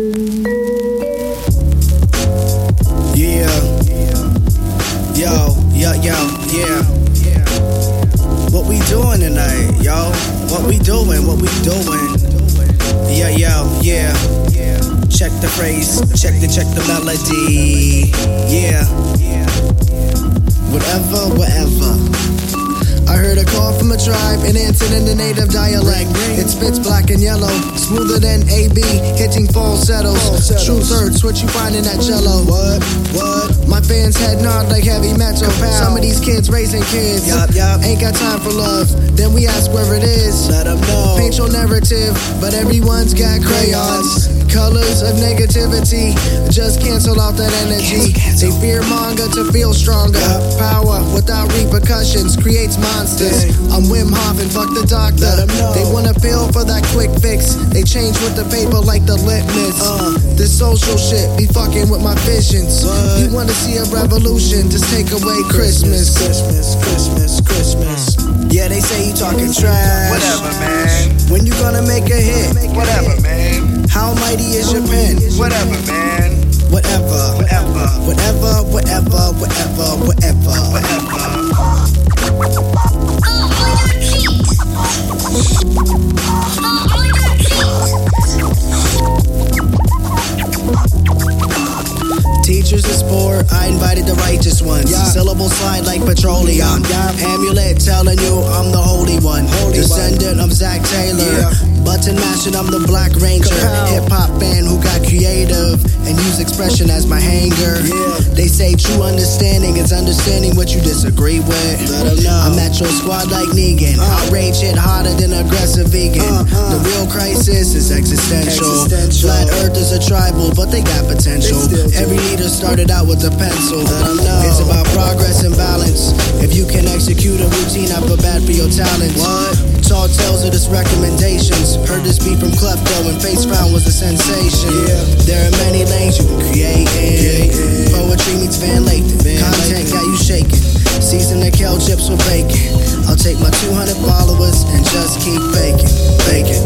Yeah. Yo, yo, yo, yeah. What we doing tonight? What we doing? What we doing? Yeah, yo, yeah. Check the phrase, check the check the melody. Yeah. Whatever, whatever. I heard a call from a tribe and answered in the native dialect. It spits black and yellow, smoother than AB, hitting falsettos. True thirds, what you find in that cello? What? What? My fans head nod like heavy metal. Some of these kids raising kids. Yup, yup. Ain't got time for love. Then we ask where it is. Let them know. Paint your narrative, but everyone's got crayons. Colors of negativity just cancel out that energy. They fear manga to feel stronger. Power without repercussions creates monsters. I'm Wim Hof and fuck the doctor. They wanna feel for that quick fix. They change with the paper like the litmus. Uh, This social shit be fucking with my visions. You wanna see a revolution? Just take away Christmas. Christmas, Christmas, Christmas. Yeah, they say you talking trash. Whatever, man. When you gonna make a hit? Whatever, man. How mighty is your pen? Whatever, man. Whatever, Whatever. whatever, whatever, whatever, whatever. Teachers of sport, I invited the righteous ones. Syllable slide like petroleum. Yeah. Amulet telling you I'm the holy one. Holy Descendant of Zach Taylor. Button mashing, I'm the Black Ranger. Hip hop fan who got creative and use expression as my hanger. They say true understanding is understanding what you disagree with. I'm at your squad like Negan. Outrage hit harder than aggressive vegan. The real crisis is existential. Flat Earth is a tribal, but they got potential. Every leader started out with a pencil. It's about progress and balance. If you can execute a routine, I feel bad for your talent. What? Tall tales of this recommendations. Heard this beat from Klepto and Face Round was a sensation. There are many lanes you can create in. Poetry meets Van Lathan. Content got you shaking. Season the kale chips with bacon. I'll take my 200 followers and just keep baking. Baking.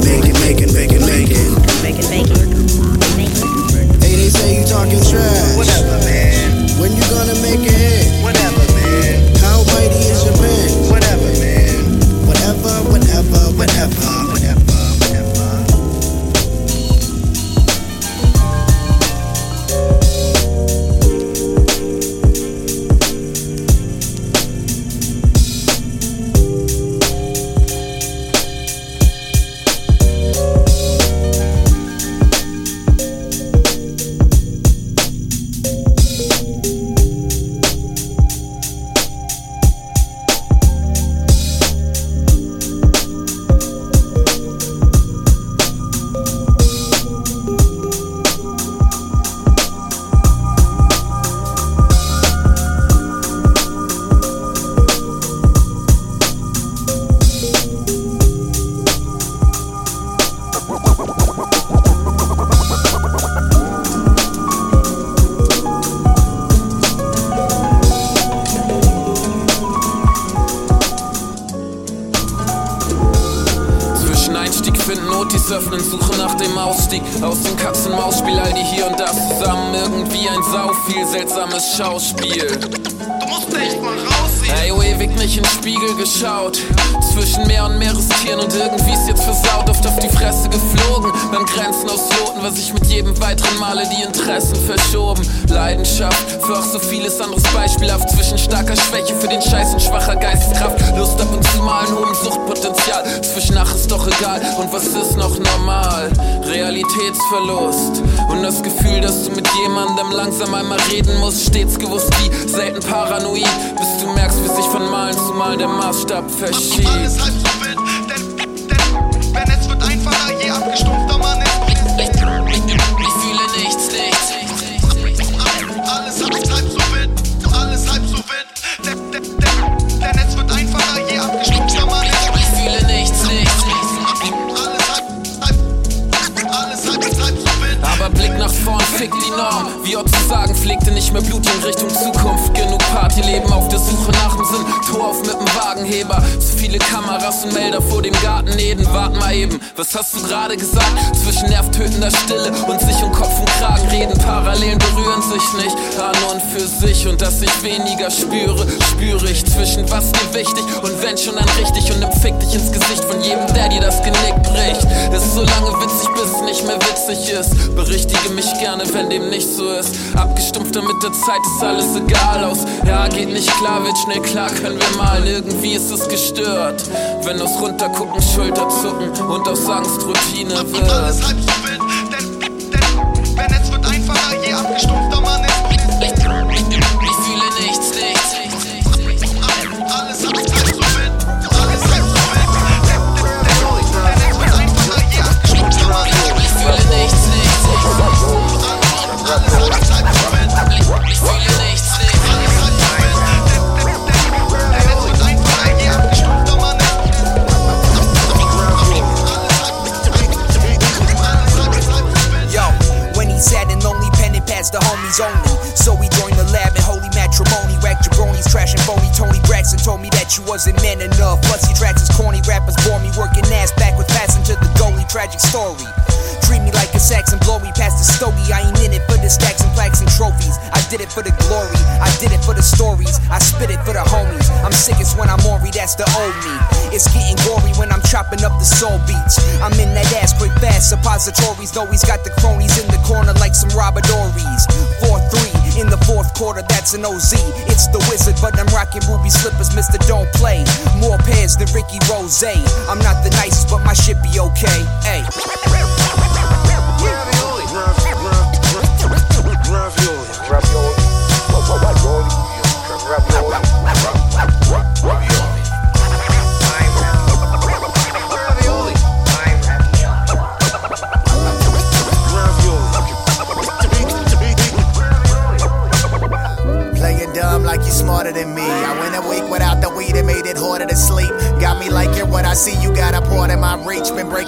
Making, making, making, making. Make it, make it. Make it. Hey, they say you talking trash. Whatever, man. When you gonna make a hit? Whatever, nicht in den Spiegel geschaut. Zwischen Meer und Meerestieren und irgendwie ist jetzt versaut Oft auf die Fresse geflogen. Beim Grenzen ausloten, was ich mit jedem weiteren Male die Interessen verschoben. Leidenschaft für auch so vieles anderes beispielhaft. Zwischen starker Schwäche für den Scheiß und schwacher Geisteskraft Lust ab und zu mal hohem Suchtpotenzial. Zwischen ach ist doch egal und was ist noch normal? Realitätsverlust und das Gefühl, dass du mit jemandem langsam einmal reden musst. Stets gewusst wie selten paranoid Bis du merkst, wie sich von Malen zu Malen der Maßstab verschiebt Alles halb so wild, denn, denn, denn es wird einfacher, je abgestumpfter man ist. Ich fühle nichts, nichts Alles halb, halb so wild, alles halb so wild, denn, denn, denn, denn es wird einfacher, je abgestumpfter man ist. Ich fühle nichts, nichts Alles halb, halb, alles halb, halb so wild. Aber Blick nach vorn fickt die Norm Wie Otto sagen, pflegte nicht mehr Blut in Richtung Zukunft Genug Partyleben auf Wagenheber. Zu viele Kameras und Melder vor dem Garten Eden. Wart mal eben, was hast du gerade gesagt? Zwischen nervtötender Stille und sich um Kopf und Kragen reden. Parallelen berühren sich nicht, an und für sich. Und dass ich weniger spüre, spüre ich zwischen was dir wichtig und wenn schon dann richtig. Und nimm Fick dich ins Gesicht von jedem, der dir das Genick bricht. Ist so lange witzig, bis es nicht mehr witzig ist. Berichtige mich gerne, wenn dem nicht so ist. Abgestumpfter mit der Zeit ist alles egal aus. Ja, geht nicht klar, wird schnell klar, können wir mal. Irgendwie ist es gestört. Wenn aus runtergucken, Schulter zucken und aus Angst Routine Und alles wird. halb so wild, denn, denn, denn es wird einfacher, je abgestumpfter fast. Suppositories, though he's got the cronies in the corner like some robbedories. 4 3 in the fourth quarter, that's an OZ. It's the wizard, but I'm rocking ruby slippers, Mr. Don't Play. More pairs than Ricky Rose. I'm not the nicest, but my shit be okay. Hey.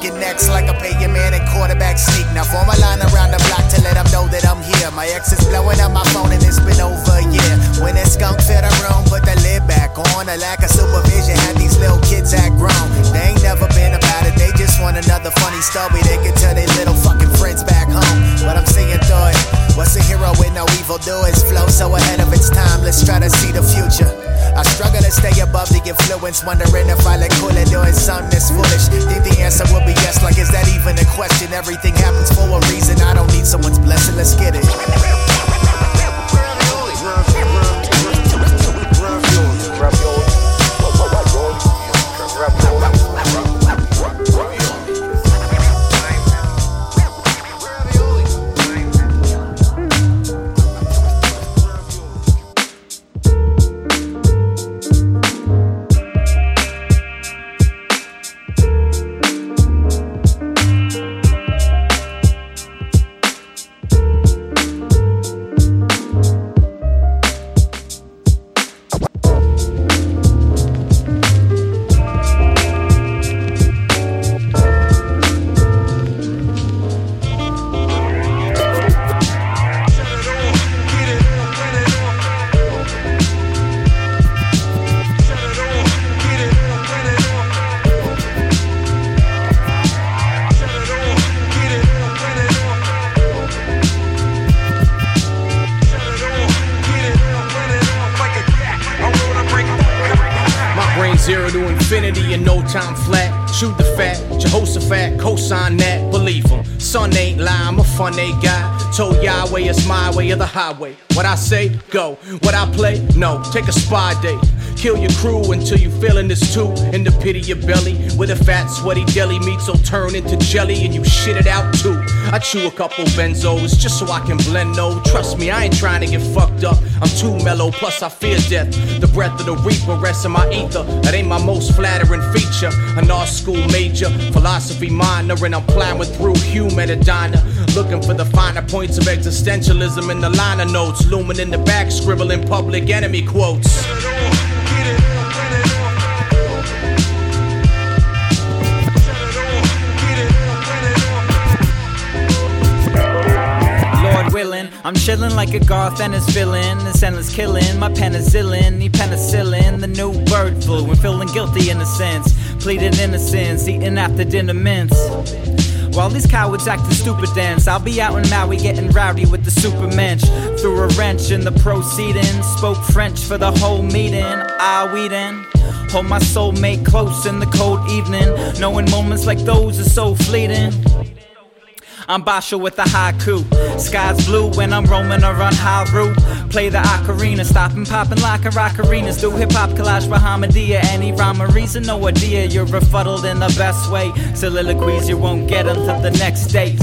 Reach. Been zero to infinity in no time flat. Shoot the fat, Jehoshaphat, cosign that, believe him. Son ain't lie, I'm a fun A guy. Told Yahweh it's my way or the highway. What I say, go. What I play, no. Take a spy day. Kill your crew until you feeling this too. In the pit of your belly, where the fat, sweaty deli meats will turn into jelly and you shit it out too. I chew a couple benzos just so I can blend no. Trust me, I ain't trying to get fucked up. I'm too mellow, plus I fear death. The breath of the reaper rests in my ether. That ain't my most flattering feature. An art school major, philosophy minor, and I'm plowing through human Edina. Looking for the finer points of existentialism in the liner notes. Looming in the back, scribbling public enemy quotes. I'm Chillin' like a Garth Ennis villain. This endless killing. My penicillin, e penicillin. The new bird flu. And feeling guilty in a sense. Pleading innocence. Eating after dinner mints. While these cowards acting stupid dance, I'll be out in Maui getting rowdy with the super mensch. Threw a wrench in the proceedings, spoke French for the whole meeting. Ah, we then. Hold my soulmate close in the cold evening, knowing moments like those are so fleeting. I'm Basho with the haiku. Sky's blue when I'm roaming around Haru. Play the ocarina, stopping popping like a rockarina. Do hip hop collage Bahamadia. Any rhyme or reason, no idea. You're befuddled in the best way. Soliloquies you won't get until the next day.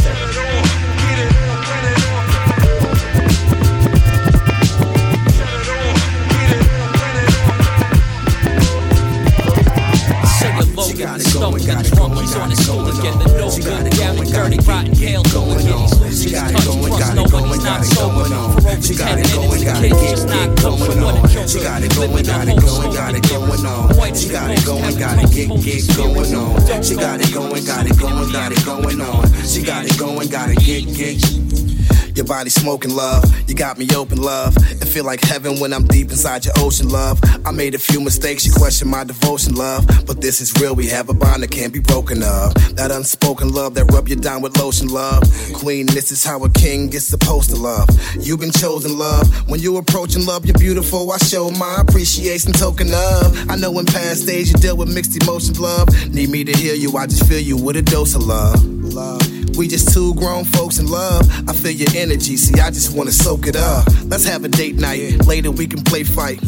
For over ten minutes, the kid's just not going. What a joker, living a whole soul. Got it going on. She got it going, got it, get, get going on. She got it going, got it going, got it going on. She got it going, got it, get, get. Your body smoking love, you got me open love. It feel like heaven when I'm deep inside your ocean love. I made a few mistakes, you question my devotion love. But this is real, we have a bond that can't be broken of. That unspoken love that rub you down with lotion love. Queen, this is how a king gets supposed to love. You've been chosen love. When you approaching love, you're beautiful. I show my appreciation token of. I know in past days you dealt with mixed emotions, love. Need me to heal you, I just feel you with a dose of love. Love. We just two grown folks in love. I feel your energy, see, I just wanna soak it up. Let's have a date night. Later we can play fight.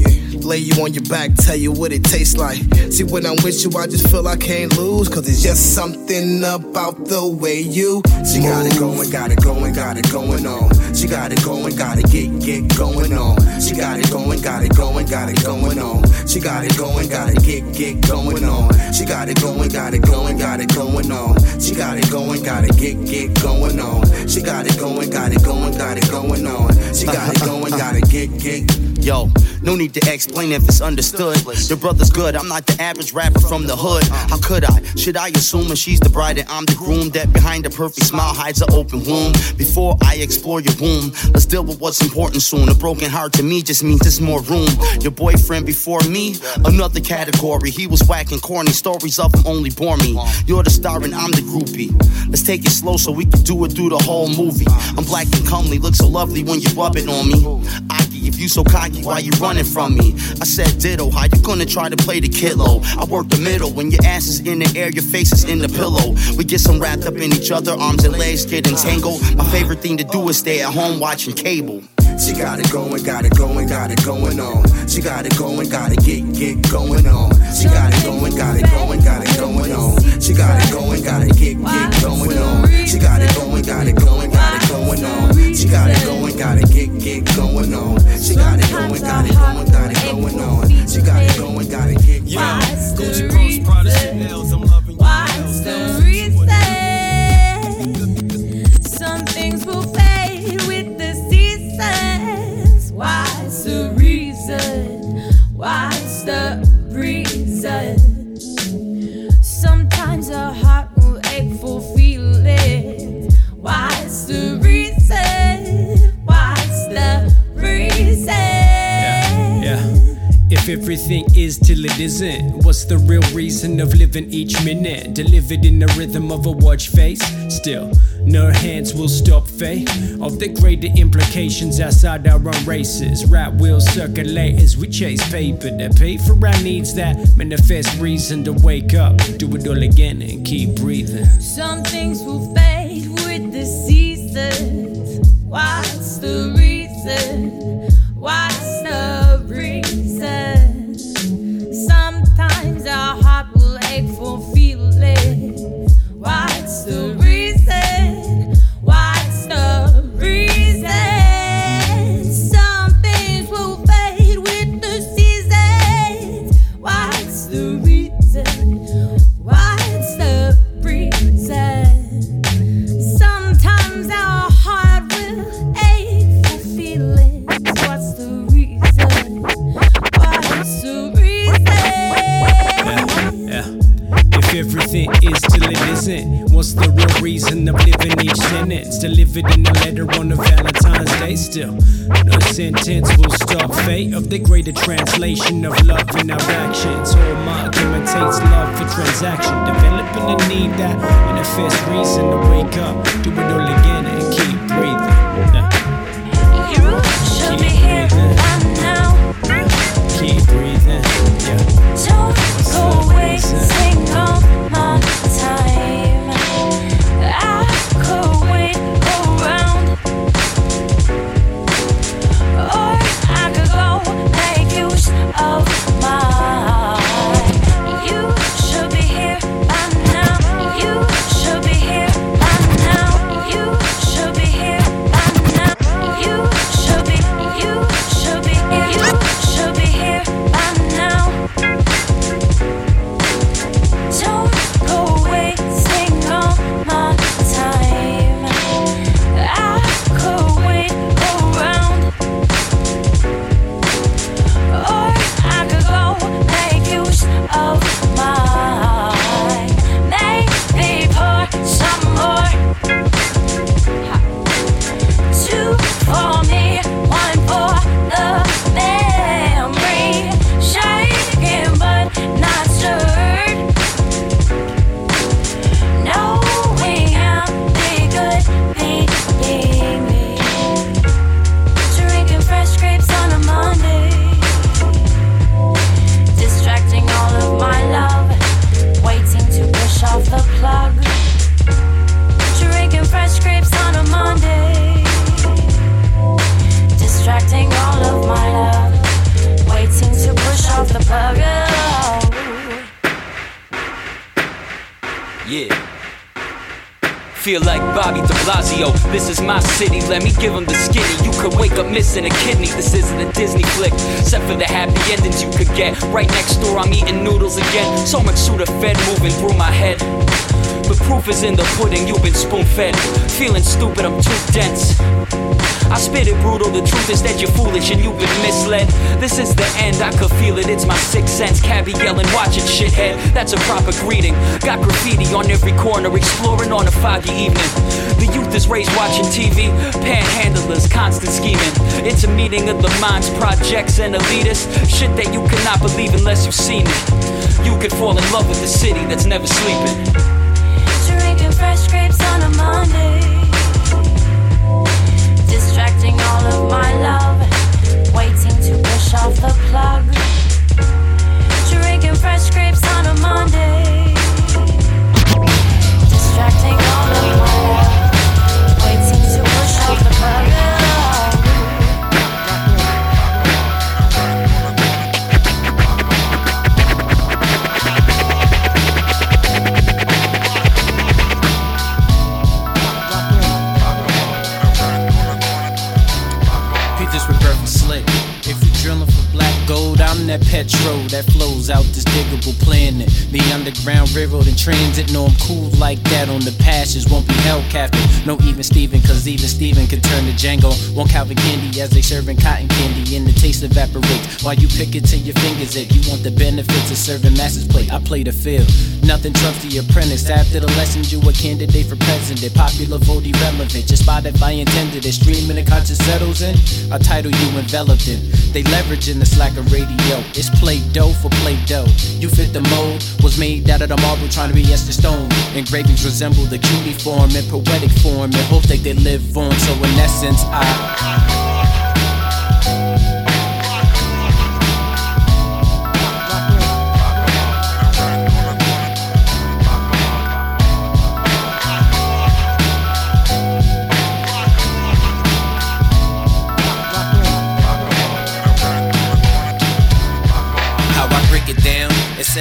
Lay you on your back, tell you what it tastes like. See, when I'm with you, I just feel I can't lose. Cause it's just something about the way you. She got it going, got it going, got it going on. She got it going, got it get, get going on. She got it going, got it going, got it going on. She got it going, got it get, get going on. She got it going, got it going, got it going on. She got it going, got it get, get going on. She got it going, got it going, got it going on. She got it going, got it get, get. Yo, no need to explain if it's understood. Your brother's good, I'm not the average rapper from the hood. How could I? Should I assume that she's the bride and I'm the groom? That behind a perfect smile hides an open wound. Before I explore your womb, let's deal with what's important soon. A broken heart to me just means there's more room. Your boyfriend before me, another category. He was whacking corny stories of him only bore me. You're the star and I'm the groupie. Let's take it slow so we can do it through the whole movie. I'm black and comely, look so lovely when you rub it on me. If you so cocky, why you running from me? I said ditto, how you gonna try to play the kilo? I work the middle, when your ass is in the air, your face is in the pillow. We get some wrapped up in each other, arms and legs get entangled. My favorite thing to do is stay at home watching cable. She got it going, got it going, got it going on. She got it going, got it get, get going on. She got it going, got it going, got it going on. She got it going, got it get, get going on. She got it going, got it going, got it going on. She got it going, got it get, get going on. She got it going, got it going, got it going on. She got it going, got it get, get. Gucci Bros, Prada, Chanel's, I'm loving you. What's the reason? If everything is till it isn't, what's the real reason of living each minute? Delivered in the rhythm of a watch face. Still, no hands will stop fate of the greater implications outside our own races. Rap will circulate as we chase paper to pay for our needs that manifest reason to wake up, do it all again, and keep breathing. Some things will fade with the seasons. What's the reason? Of sentence? Delivered in a letter on a Valentine's Day, still. No sentence will stop fate of the greater translation of love in our actions. Hallmark imitates love for transaction, developing a need that manifests reason to wake up, do it all again and keep breathing. You should be here by now. keep breathing. Yeah. Don't go wasting Feel like Bobby de Blasio. This is my city, let me give him the skinny. You could wake up missing a kidney. This isn't a Disney flick, except for the happy endings you could get. Right next door, I'm eating noodles again. So much Sudafed moving through my head. But proof is in the pudding, you've been spoon fed. Feeling stupid, I'm too dense. I spit it brutal, the truth is that you're foolish and you've been misled. This is the end, I could feel it, it's my sixth sense. Cabby yelling, watch it, shithead. That's a proper greeting. Got graffiti on every corner, exploring on a foggy evening. The youth is raised watching TV, panhandlers, constant scheming. It's a meeting of the minds, projects, and elitists. Shit that you cannot believe unless you've seen it. You could fall in love with the city that's never sleeping. Off the plug. Drinking fresh grapes on a Monday. Railroad transit, know I'm cool like that on the passes. Won't be held captive, no even Steven, cause even Steven can turn to Django. Won't Calvin Candie as they serving cotton candy and the taste evaporates. While you pick it to your fingers, if you want the benefits of serving masses plate, I play the field. Nothing trumps the apprentice. After the lessons, you a candidate for president. Popular vote irrelevant. Just spot if I intended it. Streaming the conscious settles in. A title you enveloped in. They leveraging this like a radio. It's play dough for play dough. You fit the mold. Was made out of the marble trying to be etched in stone. Engravings resemble the cuneiform in poetic form. And hope that they live on. So in essence, I.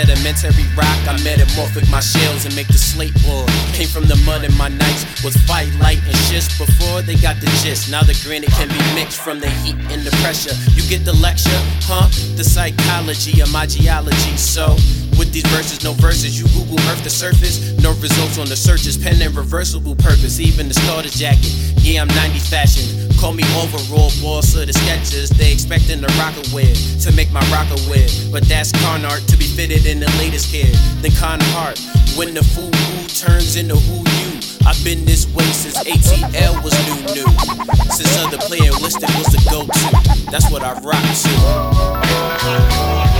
sedimentary rock. I metamorphic my shells and make the slate board. Came from the mud in my nights, was fight light and schist before they got the gist. Now the granite can be mixed from the heat and the pressure. You get the lecture, huh? The psychology of my geology. So, with these verses, no verses. You Google Earth the surface, no results on the searches. Pen and reversible purpose, even the starter jacket. Yeah, I'm 90s fashion. Call me overall boss of the sketches. They expecting the rocker wear to make my rocker wear. But that's con art to be fitted in the latest gear. Then con heart when the fool who turns into who you. I've been this way since ATL was new new. Since other player listed was the go-to. That's what I rock to.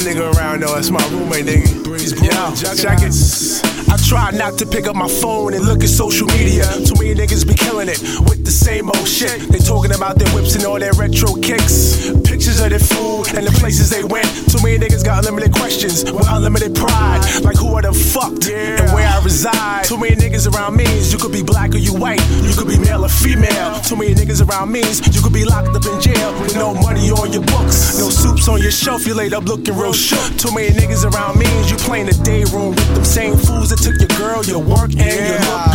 Nigga around though. That's my roommate nigga. Check it. I try not to pick up my phone and look at social media. Too many niggas be killing it with the same old shit. They talking about their whips and all their retro kicks. Pictures of their food and the places they went. Too many niggas got unlimited questions with unlimited pride. Like who I done fucked and where I reside. Too many niggas around means you could be black or you white. You could be male or female. Too many niggas around means you could be locked up in jail with no money on your books. No soups on your shelf, you laid up looking real shook. Too many niggas around means you playing the day room with them same fools that your work, and your look.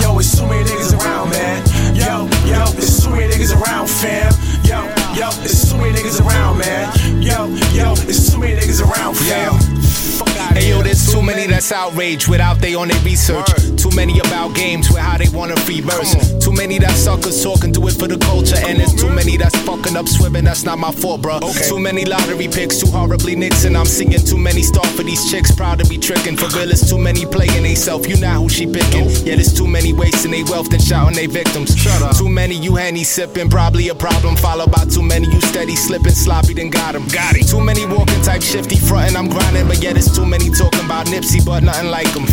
That's outraged without they on their research. Too many about games with how they want a free verse. Too many that suckers talk and do it for the culture. And there's too many that's fucking up swimming, that's not my fault, bruh. Too many lottery picks, too horribly Nixon. I'm seeing too many start for these chicks, proud to be tricking. For real, it's too many playing they self, you not who she picking. Yeah, there's too many wasting their wealth and shouting they victims. Shut up. Too many you henny sipping, probably a problem. Followed by too many you steady slipping, sloppy, then got 'em. Got it. Too many walking type shifty, frontin', I'm grinding. But yeah, there's too many talking about Nipsey, but nothing like 'em.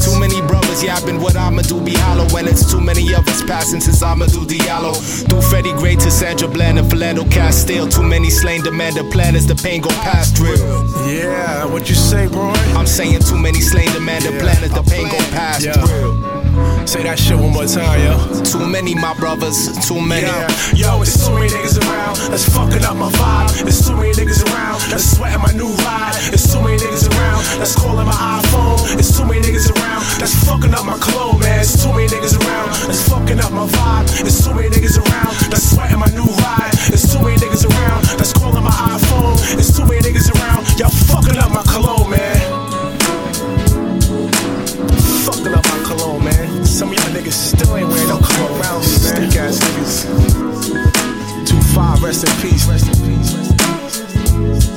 Too many brothers yapping what I'ma do be hollow when it's too many of us passing since Amadou Diallo. Through Freddie Gray to Sandra Bland and Philando Castile. Too many slain demand a plan as the pain go past real. Yeah, what you say, bro? I'm saying too many slain demand a plan that shit one more time, yo. Too many, my brothers, too many. Yeah. Yo, it's too many niggas around. That's fucking up my vibe. It's too many niggas around. That's sweating my new ride. It's too many niggas around. That's calling my iPhone. It's too many niggas around. That's fucking up my cologne, man. It's too many niggas around. That's fucking up my vibe. It's too many niggas around. That's sweating my new ride. It's too many niggas rest in peace. Rest in peace. Rest in peace.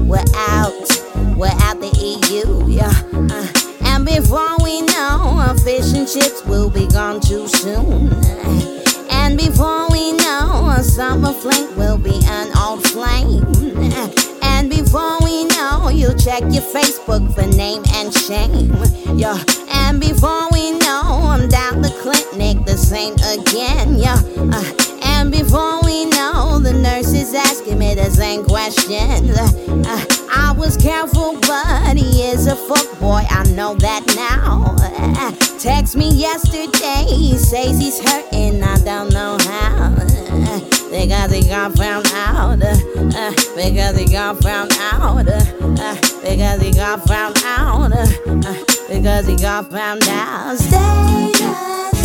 We're out, we're out the EU, yeah. And before we know, fish and chips will be gone too soon. And before we know, a summer fling will be an old flame. And before we know, you check your Facebook for name and shame. Yeah. And before we know, I'm down the clinic, the same again. Yeah. Uh, and before we know, the nurse is asking me the same questions. Uh, I was careful, but he is a fuck boy. I know that now. Uh, text me yesterday, he says he's hurting. I don't know how. Because he got found out. Uh, uh, because he got found out. Uh, uh, because he got found out. Uh, uh, because he got found out. Stay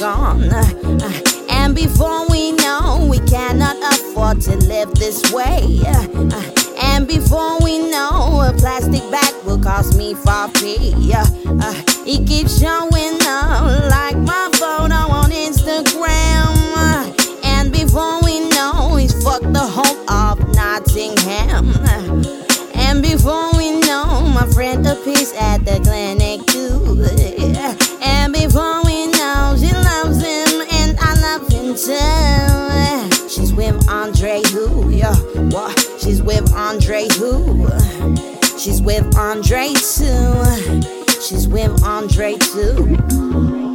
gone. Uh, And before we know, we cannot afford to live this way. Uh, And before we know, a plastic bag will cost me 4p. Uh, He keeps showing up like my photo on Instagram. Uh, And before we know, he's fucked the whole of Nottingham. And before we know, my friend appears at the clinic too. Him. She's with Andre who, yeah, what? She's with Andre who? She's with Andre too. She's with Andre too.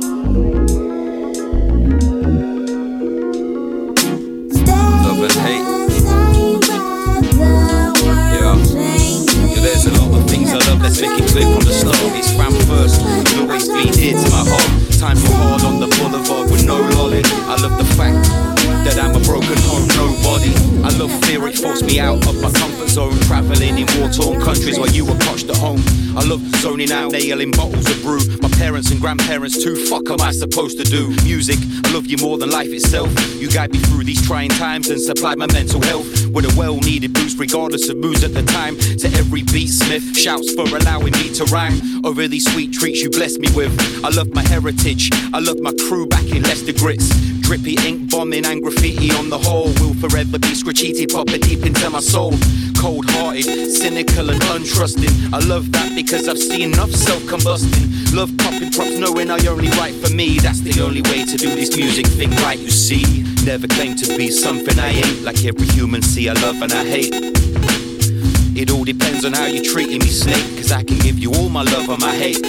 Zoning out, nailing bottles of brew. My parents and grandparents too. Fuck am I supposed to do? Music, I love you more than life itself. You guide me through these trying times and supply my mental health with a well needed boost, regardless of moods at the time. To every beat, Smith shouts for allowing me to rhyme over these sweet treats you blessed me with. I love my heritage, I love my crew back in Leicester Grits. Drippy ink bombing and graffiti on the whole will forever be scratchiti popper deep into my soul. Cold hearted, cynical and untrusting. I love that because I've seen enough self combusting. Love popping props knowing I only write for me. That's the only way to do this music thing right, you see. Never claim to be something I ain't. Like every human, see, I love and I hate. It all depends on how you're treating me, snake. Cause I can give you all my love or my hate.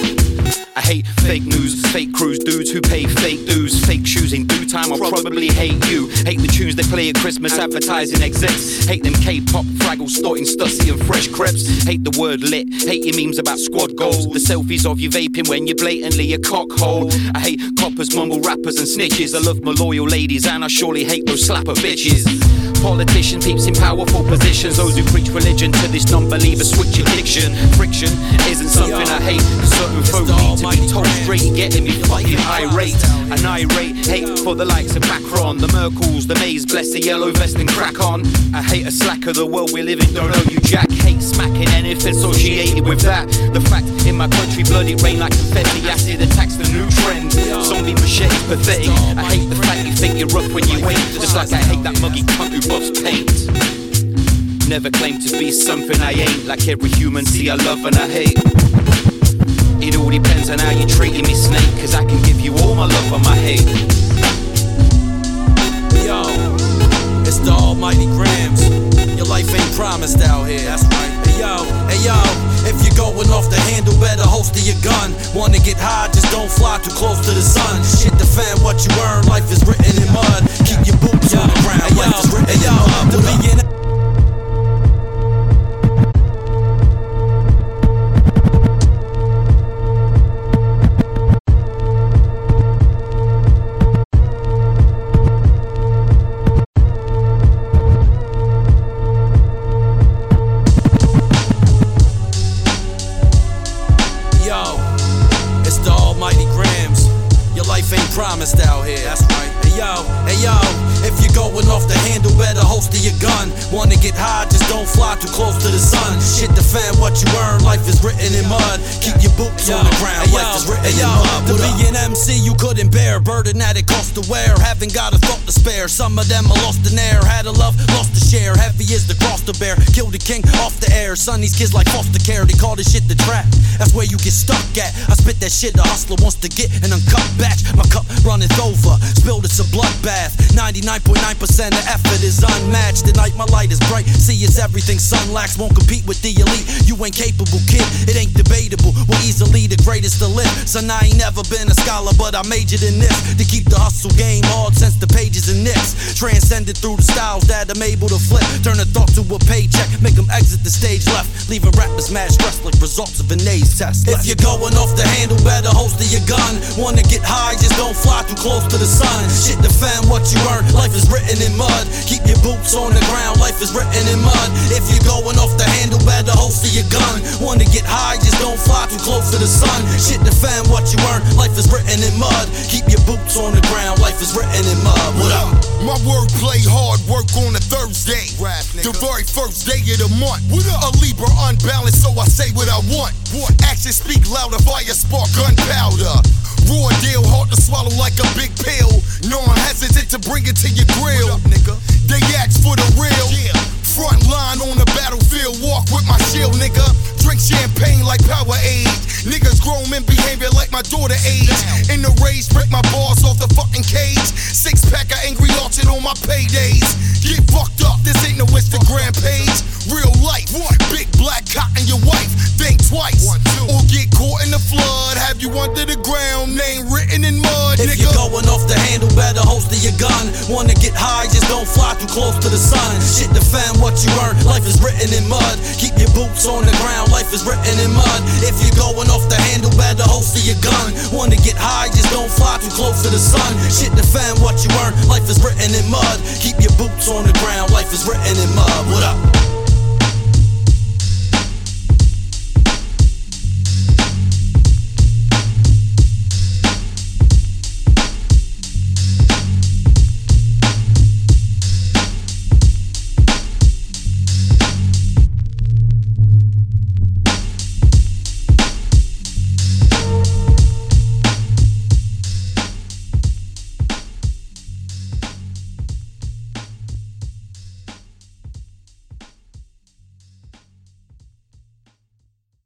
I hate fake news, fake crews, dudes who pay fake dues, fake shoes in due time. I'll probably hate you. Hate the tunes they play at Christmas, advertising execs. Hate them K-pop fraggles, snorting stussy and fresh crepes. Hate the word lit, hate your memes about squad goals. The selfies of you vaping when you're blatantly a cockhole. I hate coppers, mumble rappers and snitches. I love my loyal ladies and I surely hate those slapper bitches. Politician peeps in powerful positions, those who preach religion to this non-believer switch addiction. Friction isn't something I hate. Certain folk need to be told straight, getting me fucking irate. And irate hate for the likes of Macron, the Merkels, the Mays, bless the yellow vest and crack on. I hate a slacker, the world we live in, don't know you jack. Hate smacking anything associated with that. The fact in my country, bloody rain like confetti, acid attacks the new trend. Pathetic. I hate the fact you think you're rough when you ain't, just like I hate that muggy cunt who buffs paint. Never claim to be something I ain't. Like every human, see, I love and I hate. It all depends on how you're treating me, snake. Cause I can give you all my love or my hate. Yo, it's the almighty grams. Your life ain't promised out here. That's right. Hey yo, hey yo, if you're going off the handle, better holster your gun. Wanna get high, just don't fly too close to the sun. Shit, defend what you earn. Life is written in mud. Keep your boots on the ground. Life is written in mud. Promised out here. That's right. Hey yo, hey yo, if you're going off the handle, better holster your gun. Wanna get high, just don't fly too close to the sun. Shit, defend what you earn. Life is written in mud. Keep your boots on the ground. Life is written in mud. To be an MC, you couldn't bear. Burden that it cost to wear. Haven't got a thought to spare. Some of them are lost in air. Had a love, lost to share. Heavy is the cross to bear. Killed the king off the air. Son, these kids like foster care. They call this shit the trap. That's where you get stuck at. I spit that shit the hustler wants to get an uncut batch. My cup runneth over. Spilled it's a bloodbath. 99.9% of effort is unmatched. Tonight my light is bright. See, it's everything sun lacks. Won't compete with the elite. You ain't capable, kid. It ain't debatable. We're easily the greatest to live. Son, I ain't never been a scholar, but I majored in this to keep the hustle game hard since the pages and nicks. Transcended through the styles that I'm able to flip. Turn a thought to a paycheck, make them exit the stage left. Leaving rappers mad stressed like results of an AIDS test. If you're going off the handle, better holster your gun. Wanna get high, just don't fly too close to the sun. Shit, defend what you earn. Life is written in mud. Keep your boots on the ground. Life is written in mud. If you're going off the handle, better holster your gun. Wanna get high, just don't fly too close to the sun. Shit, defend what you earn. Life is written in mud. Keep your boots on the ground. Life is written in mud. What up? My word play hard work on a Thursday. the very first day of the month. What up? A Libra unbalanced, so I say what I want. Actions speak louder, fire spark gunpowder. Raw deal, hard to swallow like a big pill. No one hesitant to bring it to your grill. nigga. They ask for the real. Front line on the battlefield, walk with my shield, nigga. Drink champagne like Powerade. Niggas grown men behavior like my daughter age. In the rage, break my balls off the fucking cage. Six pack of angry orchard on my paydays. Get fucked up, this ain't no Instagram page. Real life, big black cotton your wife. Think twice, One two. or get caught in the flood. Have you under the ground, name written in mud, If nigga. you're going off the handle, better holster your gun. Wanna get high, just don't fly too close to the sun. Shit, defend what you earn. Life is written in mud. Keep your boots on the ground. Life is written in mud. If you're going off the handle, better holster your gun. Wanna get high, just don't fly too close to the sun. Shit, defend what you earn. Life is written in mud. Keep your boots on the ground. Life is written in mud. What up?